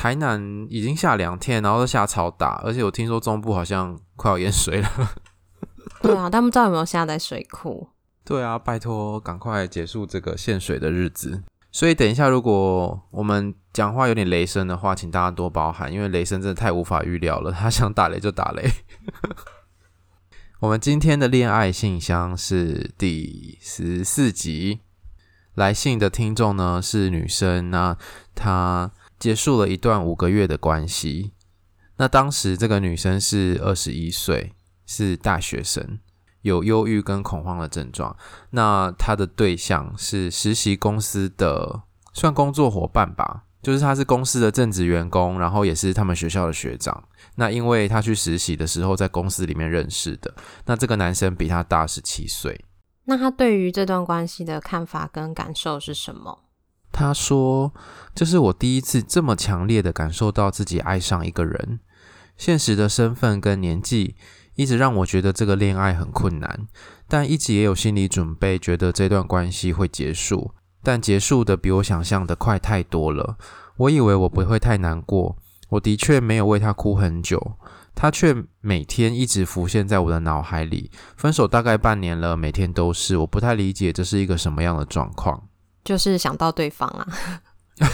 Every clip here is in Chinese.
台南已经下两天，然后都下超大，而且我听说中部好像快要淹水了。对啊，但不知道有没有下在水库。对啊，拜托赶快结束这个限水的日子。所以等一下，如果我们讲话有点雷声的话，请大家多包涵，因为雷声真的太无法预料了，他想打雷就打雷。我们今天的恋爱信箱是第十四集，来信的听众呢是女生，那她。结束了一段五个月的关系。那当时这个女生是二十一岁，是大学生，有忧郁跟恐慌的症状。那她的对象是实习公司的，算工作伙伴吧，就是他是公司的正职员工，然后也是他们学校的学长。那因为他去实习的时候在公司里面认识的。那这个男生比他大十七岁。那他对于这段关系的看法跟感受是什么？他说：“这是我第一次这么强烈的感受到自己爱上一个人。现实的身份跟年纪一直让我觉得这个恋爱很困难，但一直也有心理准备，觉得这段关系会结束。但结束的比我想象的快太多了。我以为我不会太难过，我的确没有为他哭很久，他却每天一直浮现在我的脑海里。分手大概半年了，每天都是。我不太理解这是一个什么样的状况。”就是想到对方啊，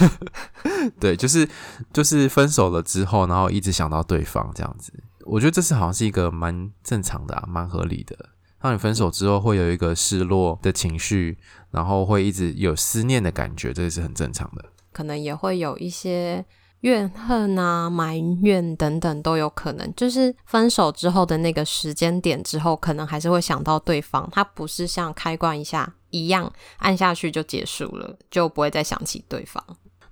对，就是就是分手了之后，然后一直想到对方这样子。我觉得这是好像是一个蛮正常的啊，蛮合理的。当你分手之后会有一个失落的情绪，然后会一直有思念的感觉，这是很正常的。可能也会有一些。怨恨啊、埋怨等等都有可能，就是分手之后的那个时间点之后，可能还是会想到对方。他不是像开关一下一样按下去就结束了，就不会再想起对方。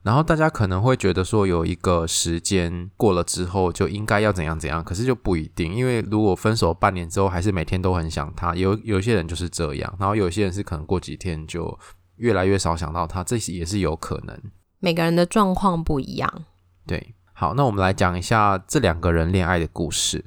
然后大家可能会觉得说，有一个时间过了之后就应该要怎样怎样，可是就不一定，因为如果分手半年之后还是每天都很想他，有有些人就是这样，然后有些人是可能过几天就越来越少想到他，这也是有可能。每个人的状况不一样。对，好，那我们来讲一下这两个人恋爱的故事。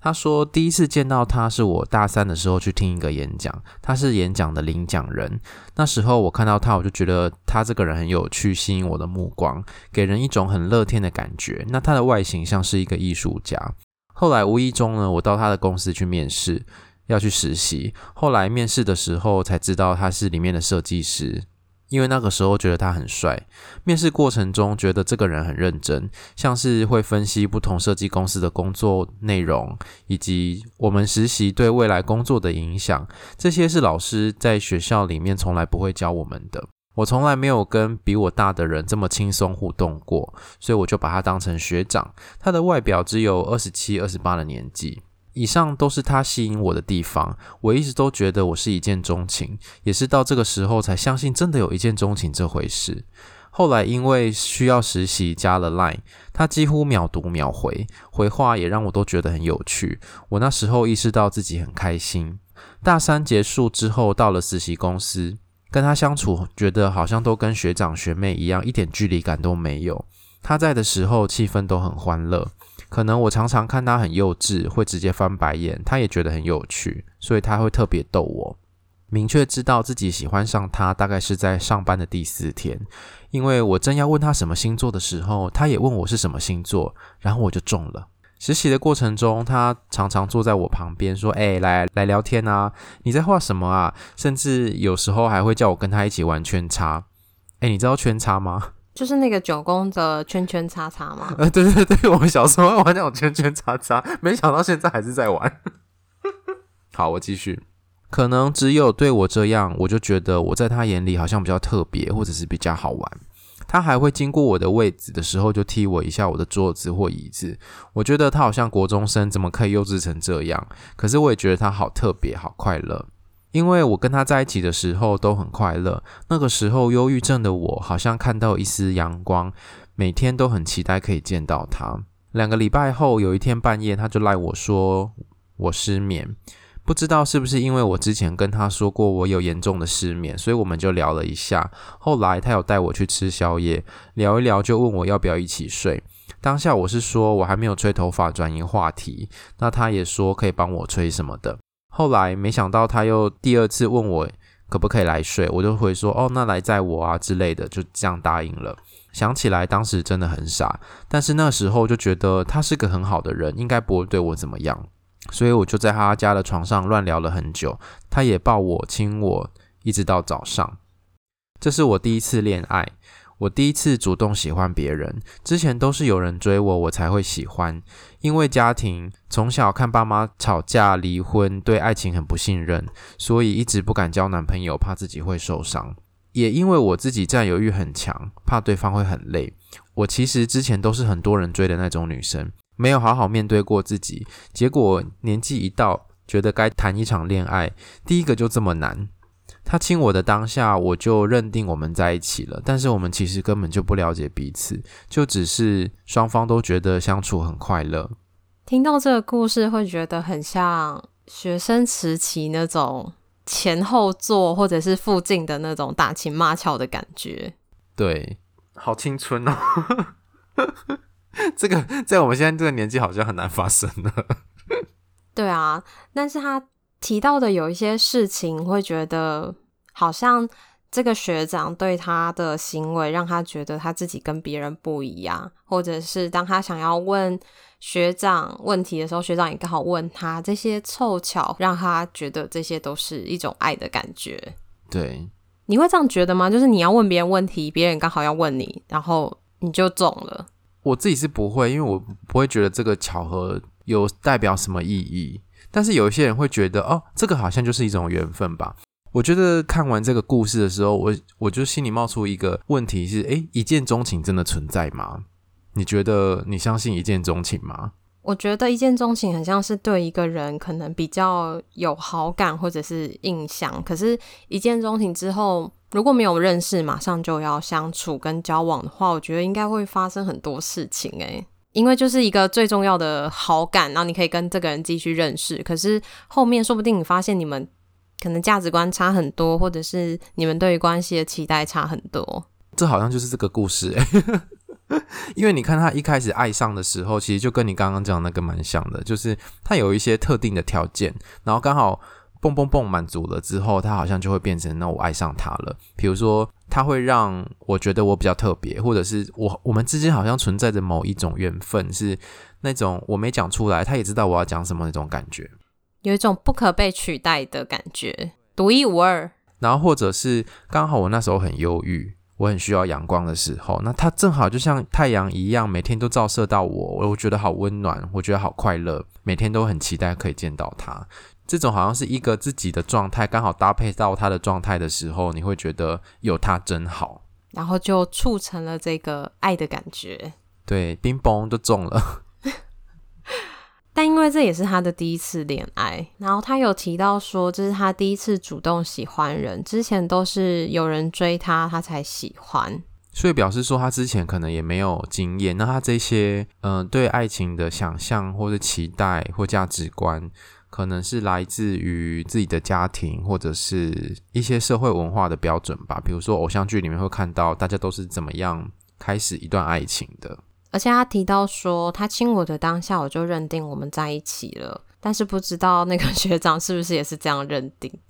他说，第一次见到他是我大三的时候去听一个演讲，他是演讲的领奖人。那时候我看到他，我就觉得他这个人很有趣，吸引我的目光，给人一种很乐天的感觉。那他的外形像是一个艺术家。后来无意中呢，我到他的公司去面试，要去实习。后来面试的时候才知道他是里面的设计师。因为那个时候觉得他很帅，面试过程中觉得这个人很认真，像是会分析不同设计公司的工作内容，以及我们实习对未来工作的影响，这些是老师在学校里面从来不会教我们的。我从来没有跟比我大的人这么轻松互动过，所以我就把他当成学长。他的外表只有二十七、二十八的年纪。以上都是他吸引我的地方。我一直都觉得我是一见钟情，也是到这个时候才相信真的有一见钟情这回事。后来因为需要实习，加了 Line，他几乎秒读秒回，回话也让我都觉得很有趣。我那时候意识到自己很开心。大三结束之后，到了实习公司，跟他相处，觉得好像都跟学长学妹一样，一点距离感都没有。他在的时候，气氛都很欢乐。可能我常常看他很幼稚，会直接翻白眼，他也觉得很有趣，所以他会特别逗我。明确知道自己喜欢上他，大概是在上班的第四天，因为我正要问他什么星座的时候，他也问我是什么星座，然后我就中了。实习的过程中，他常常坐在我旁边说：“欸，来来聊天啊，你在画什么啊？”甚至有时候还会叫我跟他一起玩圈叉。欸，你知道圈叉吗？就是那个九宫的圈圈叉叉吗？呃，对对对，我们小时候玩那种圈圈叉叉，没想到现在还是在玩。好，我继续。可能只有对我这样，我就觉得我在他眼里好像比较特别，或者是比较好玩。他还会经过我的位置的时候，就踢我一下我的桌子或椅子。我觉得他好像国中生，怎么可以幼稚成这样？可是我也觉得他好特别，好快乐。因为我跟他在一起的时候都很快乐，那个时候忧郁症的我好像看到一丝阳光，每天都很期待可以见到他。两个礼拜后，有一天半夜，他就赖我说我失眠。不知道是不是因为我之前跟他说过我有严重的失眠，所以我们就聊了一下。后来他有带我去吃宵夜，聊一聊就问我要不要一起睡。当下我是说我还没有吹头发，转移话题。那他也说可以帮我吹什么的。后来没想到他又第二次问我可不可以来睡，我就会说哦，那来载我啊之类的，就这样答应了。想起来当时真的很傻，但是那时候就觉得他是个很好的人，应该不会对我怎么样。所以我就在他家的床上乱聊了很久，他也抱我亲我，一直到早上。这是我第一次恋爱，我第一次主动喜欢别人。之前都是有人追我，我才会喜欢。因为家庭从小看爸妈吵架离婚，对爱情很不信任，所以一直不敢交男朋友，怕自己会受伤。也因为我自己占有欲很强，怕对方会很累。我其实之前都是很多人追的那种女生。没有好好面对过自己，结果年纪一到，觉得该谈一场恋爱，第一个就这么难。他亲我的当下，我就认定我们在一起了，但是我们其实根本就不了解彼此，就只是双方都觉得相处很快乐。听到这个故事，会觉得很像学生时期那种前后座或者是附近的那种打情骂俏的感觉。对，好青春哦。这个在我们现在这个年纪好像很难发生了。对啊，但是他提到的有一些事情，会觉得好像这个学长对他的行为让他觉得他自己跟别人不一样，或者是当他想要问学长问题的时候，学长也刚好问他，这些凑巧让他觉得这些都是一种爱的感觉。对，你会这样觉得吗？就是你要问别人问题，别人刚好要问你，然后你就中了。我自己是不会，因为我不会觉得这个巧合有代表什么意义。但是有一些人会觉得，哦，这个好像就是一种缘分吧。我觉得看完这个故事的时候，我我就心里冒出一个问题是：诶，一见钟情真的存在吗？你觉得你相信一见钟情吗？我觉得一见钟情很像是对一个人可能比较有好感或者是印象，可是一见钟情之后。如果没有认识，马上就要相处跟交往的话，我觉得应该会发生很多事情诶，因为就是一个最重要的好感，然后你可以跟这个人继续认识。可是后面说不定你发现你们可能价值观差很多，或者是你们对于关系的期待差很多。这好像就是这个故事诶，因为你看他一开始爱上的时候，其实就跟你刚刚讲那个蛮像的，就是他有一些特定的条件，然后刚好。蹦蹦蹦满足了之后，他好像就会变成那我爱上他了。比如说，他会让我觉得我比较特别，或者是我我们之间好像存在着某一种缘分，是那种我没讲出来，他也知道我要讲什么那种感觉，有一种不可被取代的感觉，独一无二。然后或者是刚好我那时候很忧郁，我很需要阳光的时候，那它正好就像太阳一样，每天都照射到我，我觉得好温暖，我觉得好快乐，每天都很期待可以见到它。这种好像是一个自己的状态，刚好搭配到他的状态的时候，你会觉得有他真好，然后就促成了这个爱的感觉。对，冰崩就中了。但因为这也是他的第一次恋爱，然后他有提到说，这是他第一次主动喜欢人，之前都是有人追他，他才喜欢。所以表示说，他之前可能也没有经验，那他这些嗯、对爱情的想象或者期待或价值观。可能是来自于自己的家庭，或者是一些社会文化的标准吧。比如说偶像剧里面会看到大家都是怎么样开始一段爱情的。而且他提到说，他亲我的当下，我就认定我们在一起了。但是不知道那个学长是不是也是这样认定？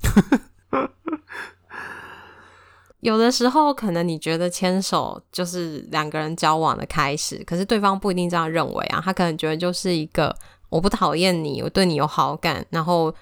有的时候可能你觉得牵手就是两个人交往的开始，可是对方不一定这样认为啊。他可能觉得就是一个。我不讨厌你，我对你有好感，然后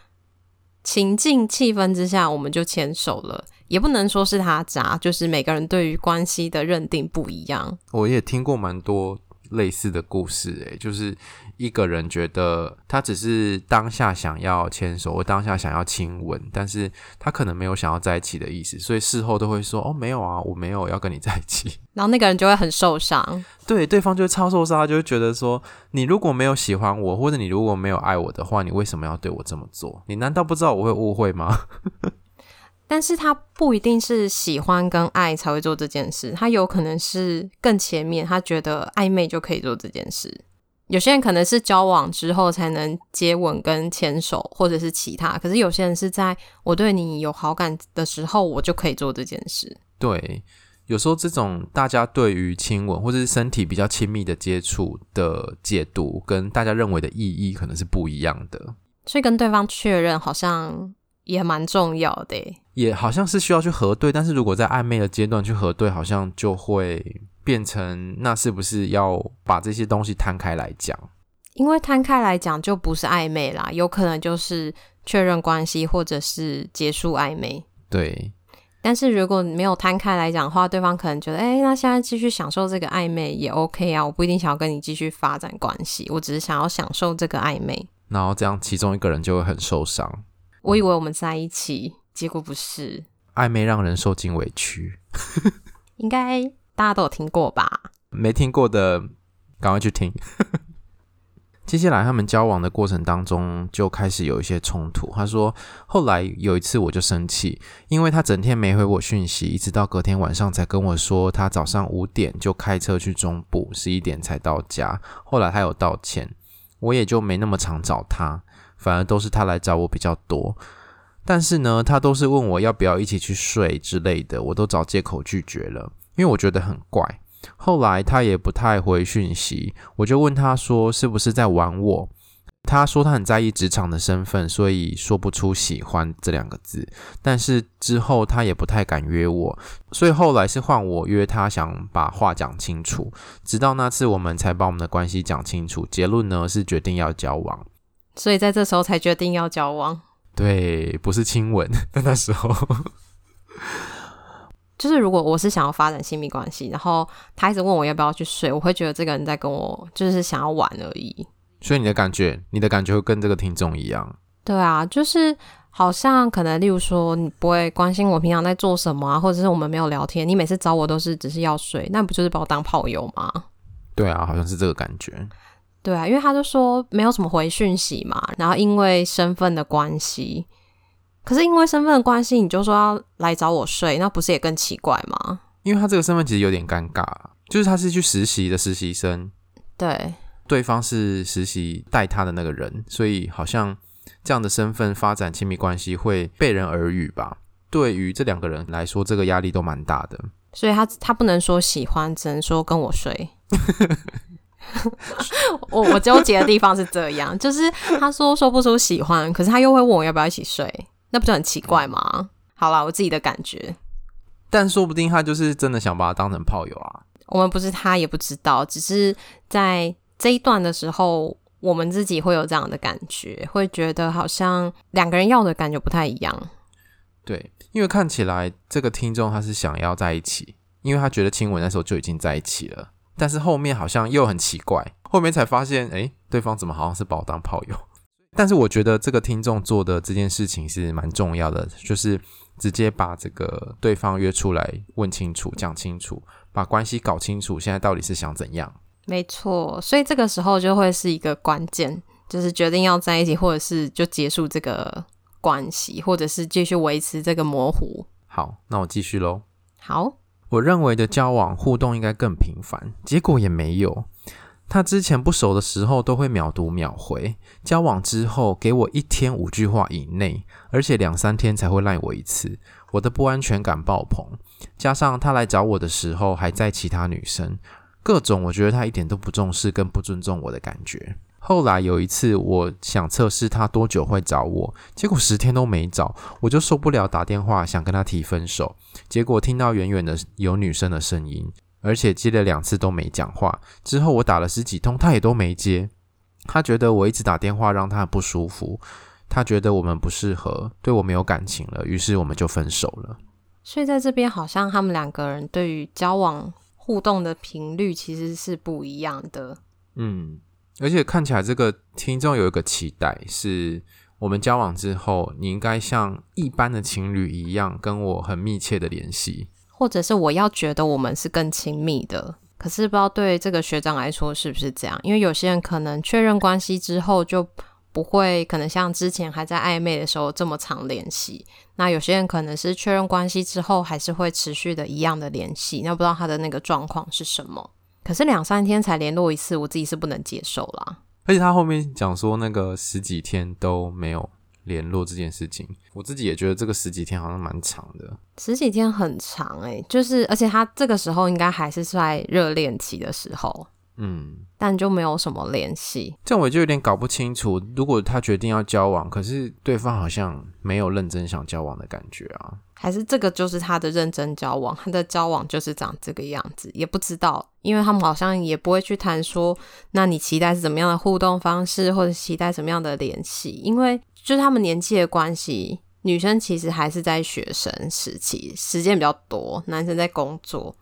情境气氛之下，我们就牵手了。也不能说是他渣，就是每个人对于关系的认定不一样。我也听过蛮多类似的故事，诶，就是。一个人觉得他只是当下想要牵手，或当下想要亲吻，但是他可能没有想要在一起的意思，所以事后都会说：“哦，没有啊，我没有要跟你在一起。”然后那个人就会很受伤，对，对方就会超受伤，他就会觉得说：“你如果没有喜欢我，或者你如果没有爱我的话，你为什么要对我这么做？你难道不知道我会误会吗？” 但是他不一定是喜欢跟爱才会做这件事，他有可能是更前面，他觉得暧昧就可以做这件事。有些人可能是交往之后才能接吻跟牵手，或者是其他。可是有些人是在我对你有好感的时候，我就可以做这件事。对，有时候这种大家对于亲吻或者是身体比较亲密的接触的解读，跟大家认为的意义可能是不一样的。所以跟对方确认好像也蛮重要的，也好像是需要去核对。但是如果在暧昧的阶段去核对，好像就会。变成那是不是要把这些东西摊开来讲？因为摊开来讲就不是暧昧啦，有可能就是确认关系或者是结束暧昧。对。但是如果没有摊开来讲的话，对方可能觉得，哎，那现在继续享受这个暧昧也 OK 啊，我不一定想要跟你继续发展关系，我只是想要享受这个暧昧。然后这样其中一个人就会很受伤。我以为我们在一起，结果不是。暧昧让人受尽委屈。应该。大家都有听过吧？没听过的，赶快去听。接下来他们交往的过程当中就开始有一些冲突。他说，后来有一次我就生气，因为他整天没回我讯息，一直到隔天晚上才跟我说，他早上五点就开车去中部，十一点才到家。后来他有道歉，我也就没那么常找他，反而都是他来找我比较多。但是呢，他都是问我要不要一起去睡之类的，我都找借口拒绝了。因为我觉得很怪，后来他也不太回讯息，我就问他说是不是在玩我？他说他很在意职场的身份，所以说不出喜欢这两个字。但是之后他也不太敢约我，所以后来是换我约他，想把话讲清楚。直到那次我们才把我们的关系讲清楚，结论呢是决定要交往。所以在这时候才决定要交往。对，不是亲吻，在那时候。就是如果我是想要发展亲密关系，然后他一直问我要不要去睡，我会觉得这个人在跟我就是想要玩而已。所以你的感觉，你的感觉会跟这个听众一样？对啊，就是好像可能例如说你不会关心我平常在做什么啊，或者是我们没有聊天，你每次找我都是只是要睡，那不就是把我当炮友吗？对啊，好像是这个感觉。对啊，因为他就说没有什么回讯息嘛，然后因为身份的关系。可是因为身份的关系，你就说要来找我睡，那不是也更奇怪吗？因为他这个身份其实有点尴尬，就是他是去实习的实习生，对，对方是实习带他的那个人，所以好像这样的身份发展亲密关系会被人耳语吧？对于这两个人来说，这个压力都蛮大的。所以他他不能说喜欢，只能说跟我睡。我我纠结的地方是这样，就是他说说不出喜欢，可是他又会问我要不要一起睡。那不就很奇怪吗？好啦，我自己的感觉，但说不定他就是真的想把他当成炮友啊。我们不是他也不知道，只是在这一段的时候，我们自己会有这样的感觉，会觉得好像两个人要的感觉不太一样。对，因为看起来这个听众他是想要在一起，因为他觉得亲吻那时候就已经在一起了，但是后面好像又很奇怪，后面才发现，诶，对方怎么好像是把我当炮友？但是我觉得这个听众做的这件事情是蛮重要的，就是直接把这个对方约出来问清楚、讲清楚，把关系搞清楚，现在到底是想怎样？没错，所以这个时候就会是一个关键，就是决定要在一起，或者是就结束这个关系，或者是继续维持这个模糊。好，那我继续喽。好，我认为的交往互动应该更频繁，结果也没有。他之前不熟的时候都会秒读秒回，交往之后给我一天五句话以内，而且两三天才会赖我一次，我的不安全感爆棚。加上他来找我的时候还在其他女生，各种我觉得他一点都不重视跟不尊重我的感觉。后来有一次我想测试他多久会找我，结果十天都没找，我就受不了打电话想跟他提分手，结果听到远远的有女生的声音。而且接了两次都没讲话，之后我打了十几通，他也都没接。他觉得我一直打电话让他很不舒服，他觉得我们不适合，对我没有感情了，于是我们就分手了。所以在这边好像他们两个人对于交往互动的频率其实是不一样的。嗯，而且看起来这个听众有一个期待，是我们交往之后，你应该像一般的情侣一样，跟我很密切的联系。或者是我要觉得我们是更亲密的，可是不知道对这个学长来说是不是这样？因为有些人可能确认关系之后就不会可能像之前还在暧昧的时候这么常联系。那有些人可能是确认关系之后，还是会持续的一样的联系。那不知道他的那个状况是什么？可是两三天才联络一次，我自己是不能接受啦。而且他后面讲说那个十几天都没有联络这件事情，我自己也觉得这个十几天好像蛮长的。十几天很长哎、欸，就是而且他这个时候应该还是在热恋期的时候。嗯，但就没有什么联系，这样我就有点搞不清楚。如果他决定要交往，可是对方好像没有认真想交往的感觉啊？还是这个就是他的认真交往，他的交往就是长这个样子，也不知道，因为他们好像也不会去谈说，那你期待是怎么样的互动方式，或者期待什么样的联系？因为就是他们年纪的关系，女生其实还是在学生时期，时间比较多，男生在工作。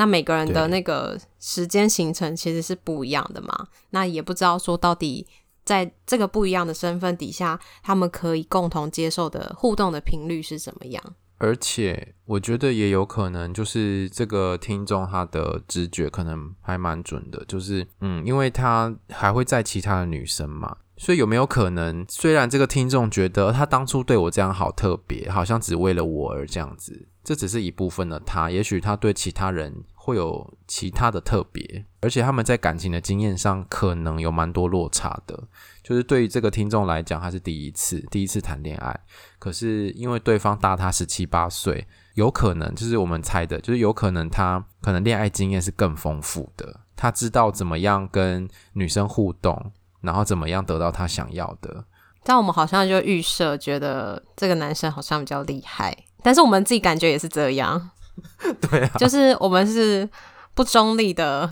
那每个人的那个时间行程其实是不一样的嘛，那也不知道说到底在这个不一样的身份底下，他们可以共同接受的互动的频率是怎么样？而且我觉得也有可能，就是这个听众他的直觉可能还蛮准的，就是嗯，因为他还会在其他的女生嘛。所以有没有可能，虽然这个听众觉得他当初对我这样好特别，好像只为了我而这样子，这只是一部分的他。也许他对其他人会有其他的特别，而且他们在感情的经验上可能有蛮多落差的。就是对于这个听众来讲，他是第一次第一次谈恋爱，可是因为对方大他十七八岁，有可能就是我们猜的，就是有可能他可能恋爱经验是更丰富的，他知道怎么样跟女生互动。然后怎么样得到他想要的？但我们好像就预设觉得这个男生好像比较厉害，但是我们自己感觉也是这样。对啊，就是我们是不中立的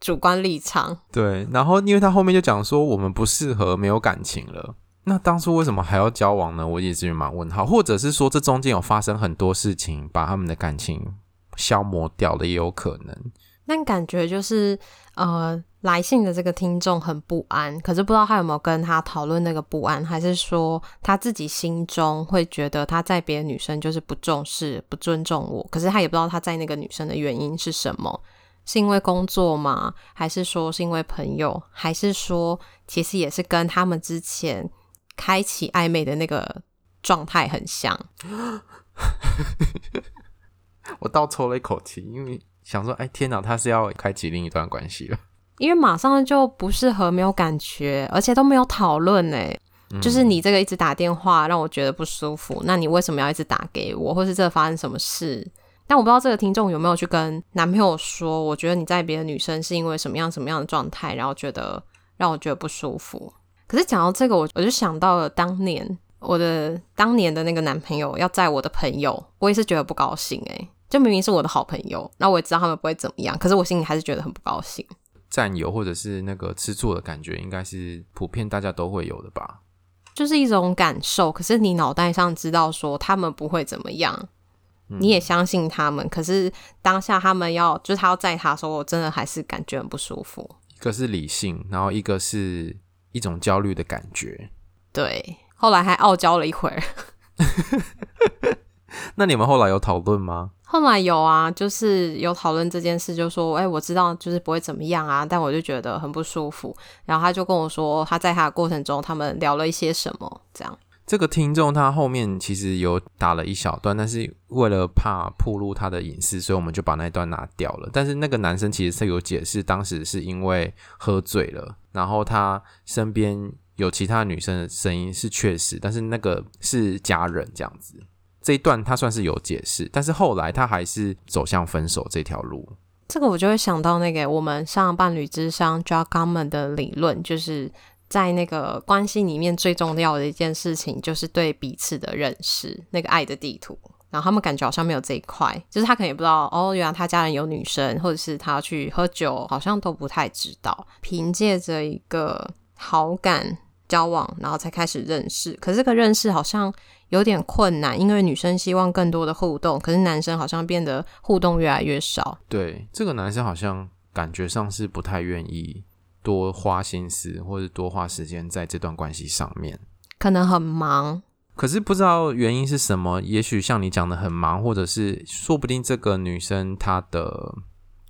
主观立场。对，然后因为他后面就讲说我们不适合，没有感情了。那当初为什么还要交往呢？我也是蛮问号，或者是说这中间有发生很多事情，把他们的感情消磨掉了，也有可能。那感觉就是呃。来信的这个听众很不安，可是不知道他有没有跟他讨论那个不安，还是说他自己心中会觉得他在别的女生就是不重视、不尊重我，可是他也不知道他在那个女生的原因是什么？是因为工作吗？还是说是因为朋友？还是说其实也是跟他们之前开启暧昧的那个状态很像？我倒抽了一口气，因为想说，哎，天哪，他是要开启另一段关系了。因为马上就不适合，没有感觉，而且都没有讨论诶。就是你这个一直打电话让我觉得不舒服，那你为什么要一直打给我，或是这发生什么事？但我不知道这个听众有没有去跟男朋友说，我觉得你在别的女生是因为什么样什么样的状态，然后觉得让我觉得不舒服。可是讲到这个，我我就想到了当年我的当年的那个男朋友要载我的朋友，我也是觉得不高兴诶。就明明是我的好朋友，那我也知道他们不会怎么样，可是我心里还是觉得很不高兴。占有或者是那个吃醋的感觉，应该是普遍大家都会有的吧？就是一种感受，可是你脑袋上知道说他们不会怎么样，嗯、你也相信他们，可是当下他们要就是他要载他的时候，我真的还是感觉很不舒服。一个是理性，然后一个是一种焦虑的感觉。对，后来还傲娇了一会儿。那你们后来有讨论吗？后来有啊，就是有讨论这件事，就说，哎、我知道就是不会怎么样啊，但我就觉得很不舒服。然后他就跟我说，他在他的过程中，他们聊了一些什么，这样。这个听众他后面其实有打了一小段，但是为了怕暴露他的隐私，所以我们就把那段拿掉了。但是那个男生其实是有解释，当时是因为喝醉了，然后他身边有其他女生的声音是确实，但是那个是家人这样子。这一段他算是有解释，但是后来他还是走向分手这条路。这个我就会想到那个我们上伴侣之商 Jogger 的理论，就是在那个关系里面最重要的一件事情，就是对彼此的认识，那个爱的地图。然后他们感觉好像没有这一块，就是他可能也不知道哦，原来他家人有女生，或者是他去喝酒，好像都不太知道。凭借着一个好感交往，然后才开始认识，可是这个认识好像。有点困难，因为女生希望更多的互动，可是男生好像变得互动越来越少。对，这个男生好像感觉上是不太愿意多花心思或者多花时间在这段关系上面，可能很忙。可是不知道原因是什么，也许像你讲的很忙，或者是说不定这个女生她的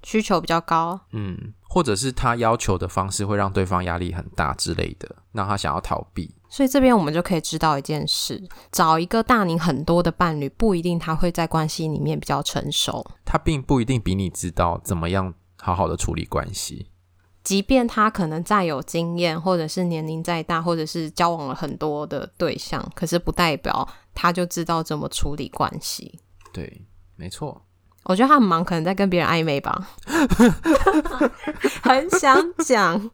需求比较高，嗯，或者是他要求的方式会让对方压力很大之类的，让他想要逃避。所以这边我们就可以知道一件事：找一个大你很多的伴侣，不一定他会在关系里面比较成熟，他并不一定比你知道怎么样好好的处理关系。即便他可能再有经验，或者是年龄再大，或者是交往了很多的对象，可是不代表他就知道怎么处理关系。对，没错。我觉得他很忙，可能在跟别人暧昧吧。很想讲。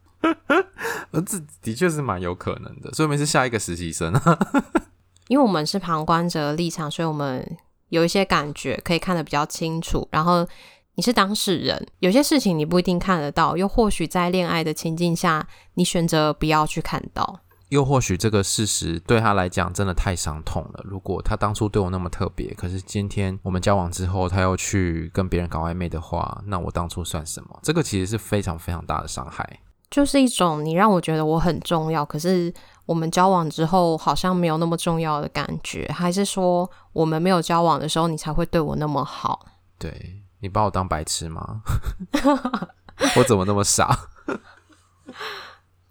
而 这的确是蛮有可能的，说明是下一个实习生啊。因为我们是旁观者的立场，所以我们有一些感觉可以看得比较清楚。然后你是当事人，有些事情你不一定看得到，又或许在恋爱的情境下，你选择不要去看到。又或许这个事实对他来讲真的太伤痛了。如果他当初对我那么特别，可是今天我们交往之后，他又去跟别人搞暧昧的话，那我当初算什么？这个其实是非常非常大的伤害。就是一种你让我觉得我很重要，可是我们交往之后好像没有那么重要的感觉，还是说我们没有交往的时候你才会对我那么好？对，你把我当白痴吗？我怎么那么傻？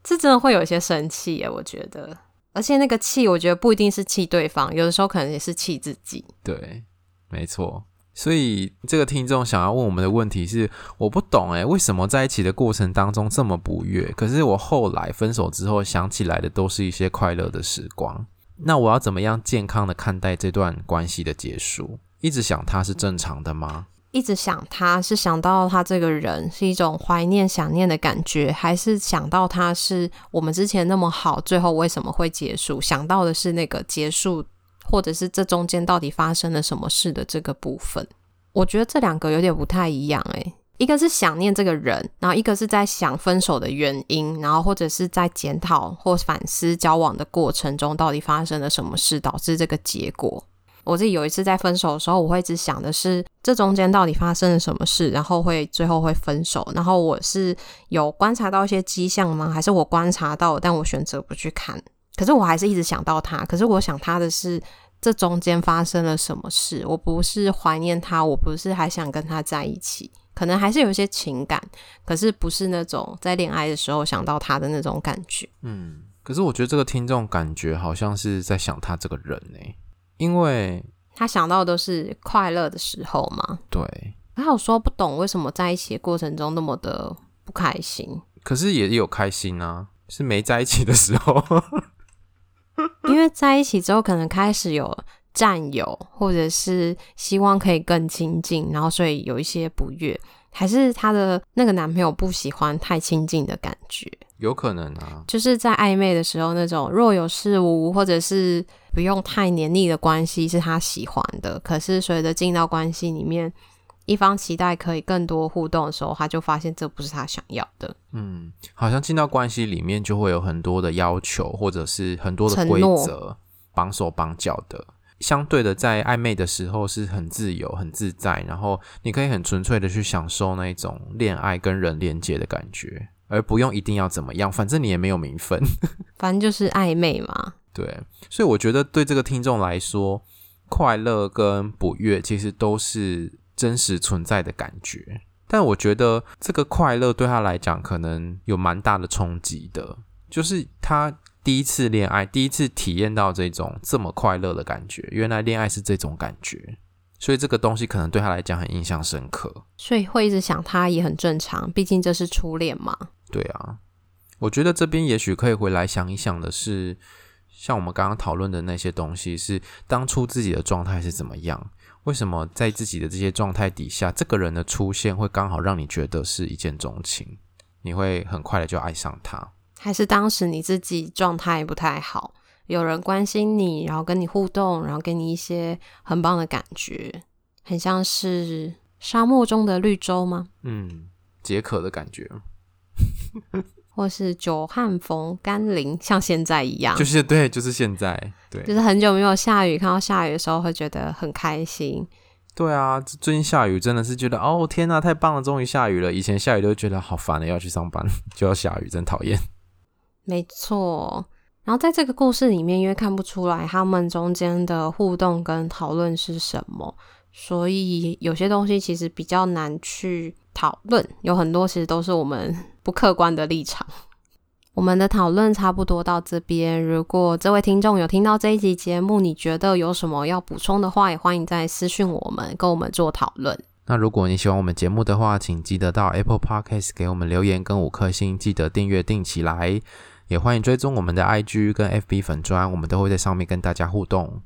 这真的会有些生气耶，我觉得，而且那个气，我觉得不一定是气对方，有的时候可能也是气自己。对，没错。所以这个听众想要问我们的问题是：我不懂诶，为什么在一起的过程当中这么不悦？可是我后来分手之后想起来的都是一些快乐的时光。那我要怎么样健康的看待这段关系的结束？一直想他是正常的吗？一直想他是想到他这个人是一种怀念、想念的感觉，还是想到他是我们之前那么好，最后为什么会结束？想到的是那个结束。或者是这中间到底发生了什么事的这个部分，我觉得这两个有点不太一样诶，一个是想念这个人，然后一个是在想分手的原因，然后或者是在检讨或反思交往的过程中到底发生了什么事导致这个结果。我自己有一次在分手的时候，我会一直想的是这中间到底发生了什么事，然后会最后会分手。然后我是有观察到一些迹象吗？还是我观察到，但我选择不去看？可是我还是一直想到他。可是我想他的是。这中间发生了什么事？我不是怀念他，我不是还想跟他在一起，可能还是有一些情感，可是不是那种在恋爱的时候想到他的那种感觉。嗯，可是我觉得这个听众感觉好像是在想他这个人呢，因为他想到的都是快乐的时候嘛。对，他有说不懂为什么在一起的过程中那么的不开心，可是也有开心啊，是没在一起的时候。因为在一起之后，可能开始有占有，或者是希望可以更亲近，然后所以有一些不悦，还是她的那个男朋友不喜欢太亲近的感觉，有可能啊，就是在暧昧的时候那种若有似无，或者是不用太黏腻的关系是她喜欢的，可是随着进到关系里面。一方期待可以更多互动的时候，他就发现这不是他想要的。嗯，好像进到关系里面就会有很多的要求，或者是很多的规则，绑手绑脚的。相对的，在暧昧的时候是很自由、很自在，然后你可以很纯粹的去享受那种恋爱跟人连接的感觉，而不用一定要怎么样，反正你也没有名分，反正就是暧昧嘛。对，所以我觉得对这个听众来说，快乐跟不悦其实都是。真实存在的感觉，但我觉得这个快乐对他来讲可能有蛮大的冲击的，就是他第一次恋爱，第一次体验到这种这么快乐的感觉，原来恋爱是这种感觉，所以这个东西可能对他来讲很印象深刻，所以会一直想他也很正常，毕竟这是初恋嘛。对啊，我觉得这边也许可以回来想一想的是，像我们刚刚讨论的那些东西，是当初自己的状态是怎么样。为什么在自己的这些状态底下，这个人的出现会刚好让你觉得是一见钟情？你会很快的就爱上他？还是当时你自己状态不太好，有人关心你，然后跟你互动，然后给你一些很棒的感觉，很像是沙漠中的绿洲吗？嗯，解渴的感觉。或是久旱逢甘霖，像现在一样，就是对，就是现在，对，就是很久没有下雨，看到下雨的时候会觉得很开心。对啊，最近下雨真的是觉得哦天哪，太棒了，终于下雨了。以前下雨都觉得好烦的，要去上班就要下雨，真讨厌。没错，然后在这个故事里面，因为看不出来他们中间的互动跟讨论是什么，所以有些东西其实比较难去讨论。有很多其实都是我们。不客观的立场，我们的讨论差不多到这边。如果这位听众有听到这一集节目，你觉得有什么要补充的话，也欢迎再私讯我们，跟我们做讨论。那如果你喜欢我们节目的话，请记得到 Apple Podcast 给我们留言跟五颗星，记得订阅订起来。也欢迎追踪我们的 IG 跟 FB 粉砖，我们都会在上面跟大家互动。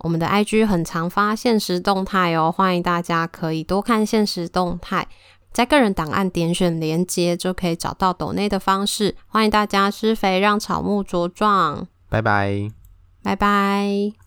我们的 IG 很常发现实动态哦，欢迎大家可以多看现实动态，在个人档案点选连接就可以找到抖内的方式。欢迎大家施肥，让草木茁壮。拜拜，拜拜。